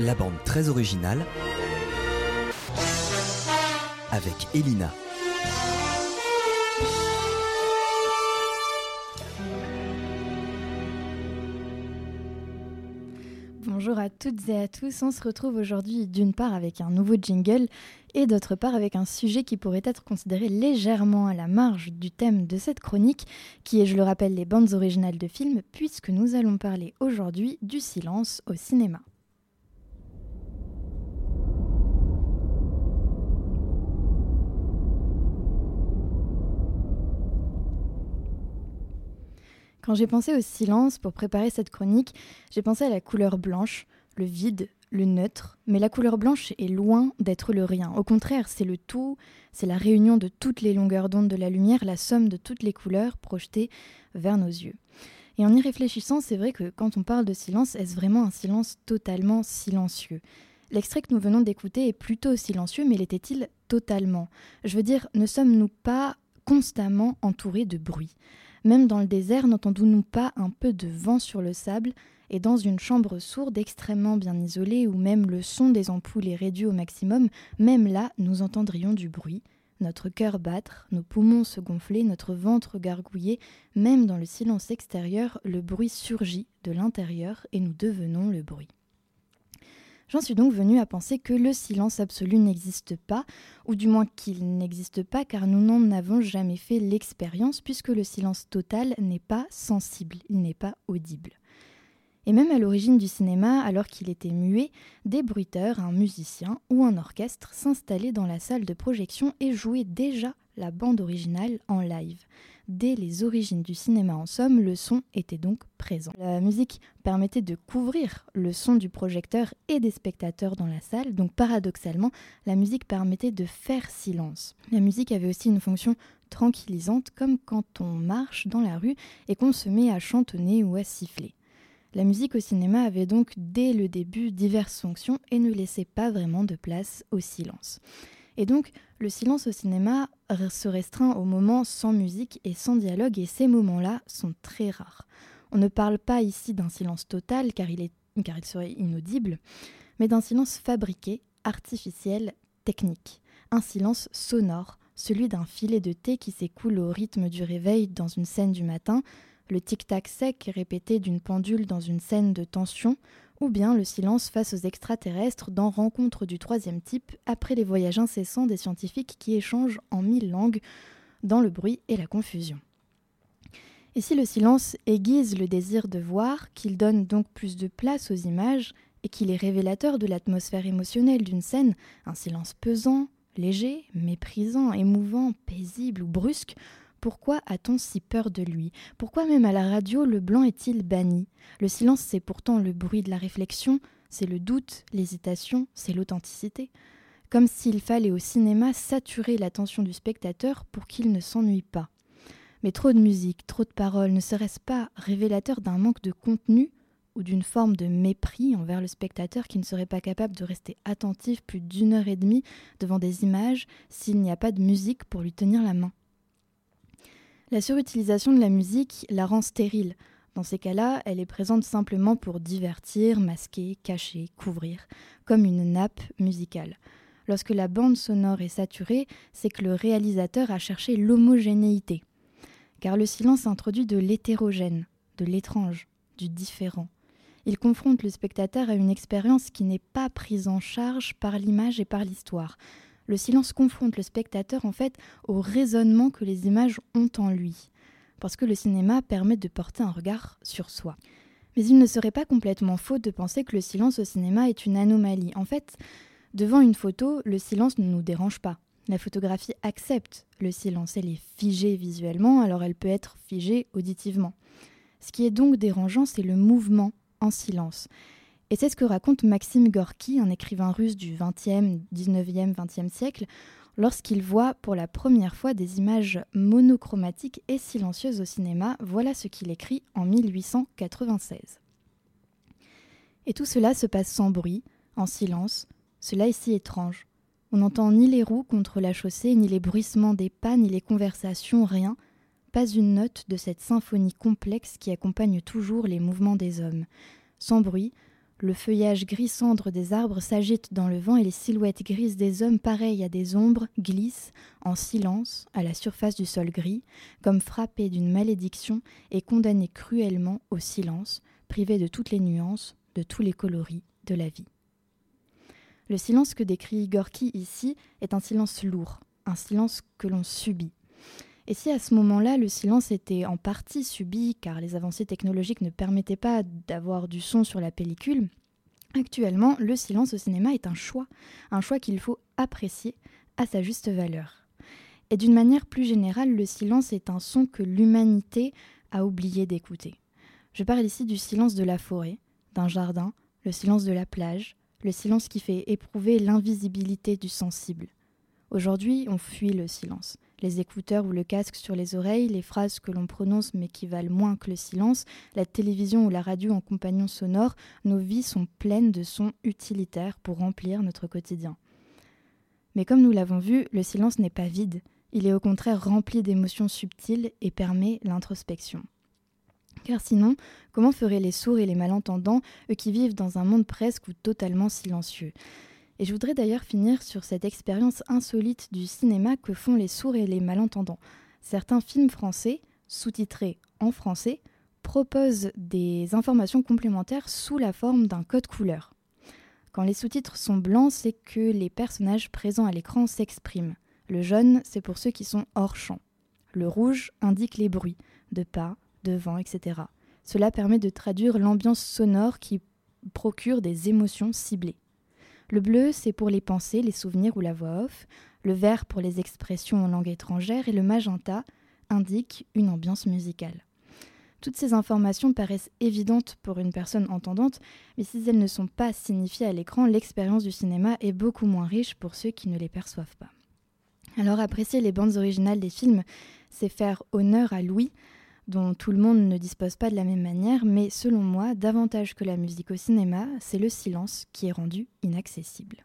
La bande très originale avec Elina. Bonjour à toutes et à tous, on se retrouve aujourd'hui d'une part avec un nouveau jingle et d'autre part avec un sujet qui pourrait être considéré légèrement à la marge du thème de cette chronique, qui est, je le rappelle, les bandes originales de films, puisque nous allons parler aujourd'hui du silence au cinéma. Quand j'ai pensé au silence pour préparer cette chronique, j'ai pensé à la couleur blanche, le vide, le neutre, mais la couleur blanche est loin d'être le rien. Au contraire, c'est le tout, c'est la réunion de toutes les longueurs d'onde de la lumière, la somme de toutes les couleurs projetées vers nos yeux. Et en y réfléchissant, c'est vrai que quand on parle de silence, est-ce vraiment un silence totalement silencieux? L'extrait que nous venons d'écouter est plutôt silencieux, mais l'était-il totalement? Je veux dire, ne sommes-nous pas constamment entourés de bruit? Même dans le désert, n'entendons-nous pas un peu de vent sur le sable et dans une chambre sourde extrêmement bien isolée où même le son des ampoules est réduit au maximum, même là, nous entendrions du bruit, notre cœur battre, nos poumons se gonfler, notre ventre gargouiller, même dans le silence extérieur, le bruit surgit de l'intérieur et nous devenons le bruit. J'en suis donc venue à penser que le silence absolu n'existe pas, ou du moins qu'il n'existe pas car nous n'en avons jamais fait l'expérience puisque le silence total n'est pas sensible, il n'est pas audible. Et même à l'origine du cinéma, alors qu'il était muet, des bruiteurs, un musicien ou un orchestre s'installaient dans la salle de projection et jouaient déjà la bande originale en live. Dès les origines du cinéma en somme, le son était donc présent. La musique permettait de couvrir le son du projecteur et des spectateurs dans la salle, donc paradoxalement, la musique permettait de faire silence. La musique avait aussi une fonction tranquillisante, comme quand on marche dans la rue et qu'on se met à chantonner ou à siffler. La musique au cinéma avait donc dès le début diverses fonctions et ne laissait pas vraiment de place au silence. Et donc, le silence au cinéma se restreint aux moments sans musique et sans dialogue, et ces moments-là sont très rares. On ne parle pas ici d'un silence total, car il, car il serait inaudible, mais d'un silence fabriqué, artificiel, technique. Un silence sonore, celui d'un filet de thé qui s'écoule au rythme du réveil dans une scène du matin, le tic-tac sec répété d'une pendule dans une scène de tension, ou bien le silence face aux extraterrestres dans Rencontre du troisième type, après les voyages incessants des scientifiques qui échangent en mille langues dans le bruit et la confusion. Et si le silence aiguise le désir de voir, qu'il donne donc plus de place aux images, et qu'il est révélateur de l'atmosphère émotionnelle d'une scène, un silence pesant, léger, méprisant, émouvant, paisible ou brusque, pourquoi a-t-on si peur de lui? Pourquoi même à la radio le blanc est-il banni? Le silence, c'est pourtant le bruit de la réflexion, c'est le doute, l'hésitation, c'est l'authenticité. Comme s'il fallait au cinéma saturer l'attention du spectateur pour qu'il ne s'ennuie pas. Mais trop de musique, trop de paroles, ne serait-ce pas révélateur d'un manque de contenu ou d'une forme de mépris envers le spectateur qui ne serait pas capable de rester attentif plus d'une heure et demie devant des images s'il n'y a pas de musique pour lui tenir la main? La surutilisation de la musique la rend stérile. Dans ces cas-là, elle est présente simplement pour divertir, masquer, cacher, couvrir, comme une nappe musicale. Lorsque la bande sonore est saturée, c'est que le réalisateur a cherché l'homogénéité. Car le silence introduit de l'hétérogène, de l'étrange, du différent. Il confronte le spectateur à une expérience qui n'est pas prise en charge par l'image et par l'histoire, le silence confronte le spectateur en fait au raisonnement que les images ont en lui, parce que le cinéma permet de porter un regard sur soi. Mais il ne serait pas complètement faux de penser que le silence au cinéma est une anomalie. En fait, devant une photo, le silence ne nous dérange pas. La photographie accepte le silence, elle est figée visuellement, alors elle peut être figée auditivement. Ce qui est donc dérangeant, c'est le mouvement en silence. Et c'est ce que raconte Maxime Gorky, un écrivain russe du 20e, 19e, 20e siècle, lorsqu'il voit pour la première fois des images monochromatiques et silencieuses au cinéma. Voilà ce qu'il écrit en 1896. Et tout cela se passe sans bruit, en silence. Cela est si étrange. On n'entend ni les roues contre la chaussée, ni les bruissements des pas, ni les conversations, rien. Pas une note de cette symphonie complexe qui accompagne toujours les mouvements des hommes. Sans bruit, Le feuillage gris cendre des arbres s'agite dans le vent et les silhouettes grises des hommes pareilles à des ombres glissent en silence à la surface du sol gris, comme frappés d'une malédiction et condamnés cruellement au silence, privés de toutes les nuances, de tous les coloris de la vie. Le silence que décrit Gorky ici est un silence lourd, un silence que l'on subit. Et si à ce moment-là, le silence était en partie subi car les avancées technologiques ne permettaient pas d'avoir du son sur la pellicule, actuellement, le silence au cinéma est un choix, un choix qu'il faut apprécier à sa juste valeur. Et d'une manière plus générale, le silence est un son que l'humanité a oublié d'écouter. Je parle ici du silence de la forêt, d'un jardin, le silence de la plage, le silence qui fait éprouver l'invisibilité du sensible. Aujourd'hui, on fuit le silence. Les écouteurs ou le casque sur les oreilles, les phrases que l'on prononce mais qui valent moins que le silence, la télévision ou la radio en compagnon sonore, nos vies sont pleines de sons utilitaires pour remplir notre quotidien. Mais comme nous l'avons vu, le silence n'est pas vide, il est au contraire rempli d'émotions subtiles et permet l'introspection. Car sinon, comment feraient les sourds et les malentendants, eux qui vivent dans un monde presque ou totalement silencieux? Et je voudrais d'ailleurs finir sur cette expérience insolite du cinéma que font les sourds et les malentendants. Certains films français, sous-titrés en français, proposent des informations complémentaires sous la forme d'un code couleur. Quand les sous-titres sont blancs, c'est que les personnages présents à l'écran s'expriment. Le jaune, c'est pour ceux qui sont hors champ. Le rouge indique les bruits de pas, de vent, etc. Cela permet de traduire l'ambiance sonore qui procure des émotions ciblées. Le bleu, c'est pour les pensées, les souvenirs ou la voix off. Le vert pour les expressions en langue étrangère. Et le magenta indique une ambiance musicale. Toutes ces informations paraissent évidentes pour une personne entendante, mais si elles ne sont pas signifiées à l'écran, l'expérience du cinéma est beaucoup moins riche pour ceux qui ne les perçoivent pas. Alors apprécier les bandes originales des films, c'est faire honneur à Louis, dont tout le monde ne dispose pas de la même manière, mais selon moi, davantage que la musique au cinéma, c'est le silence qui est rendu inaccessible.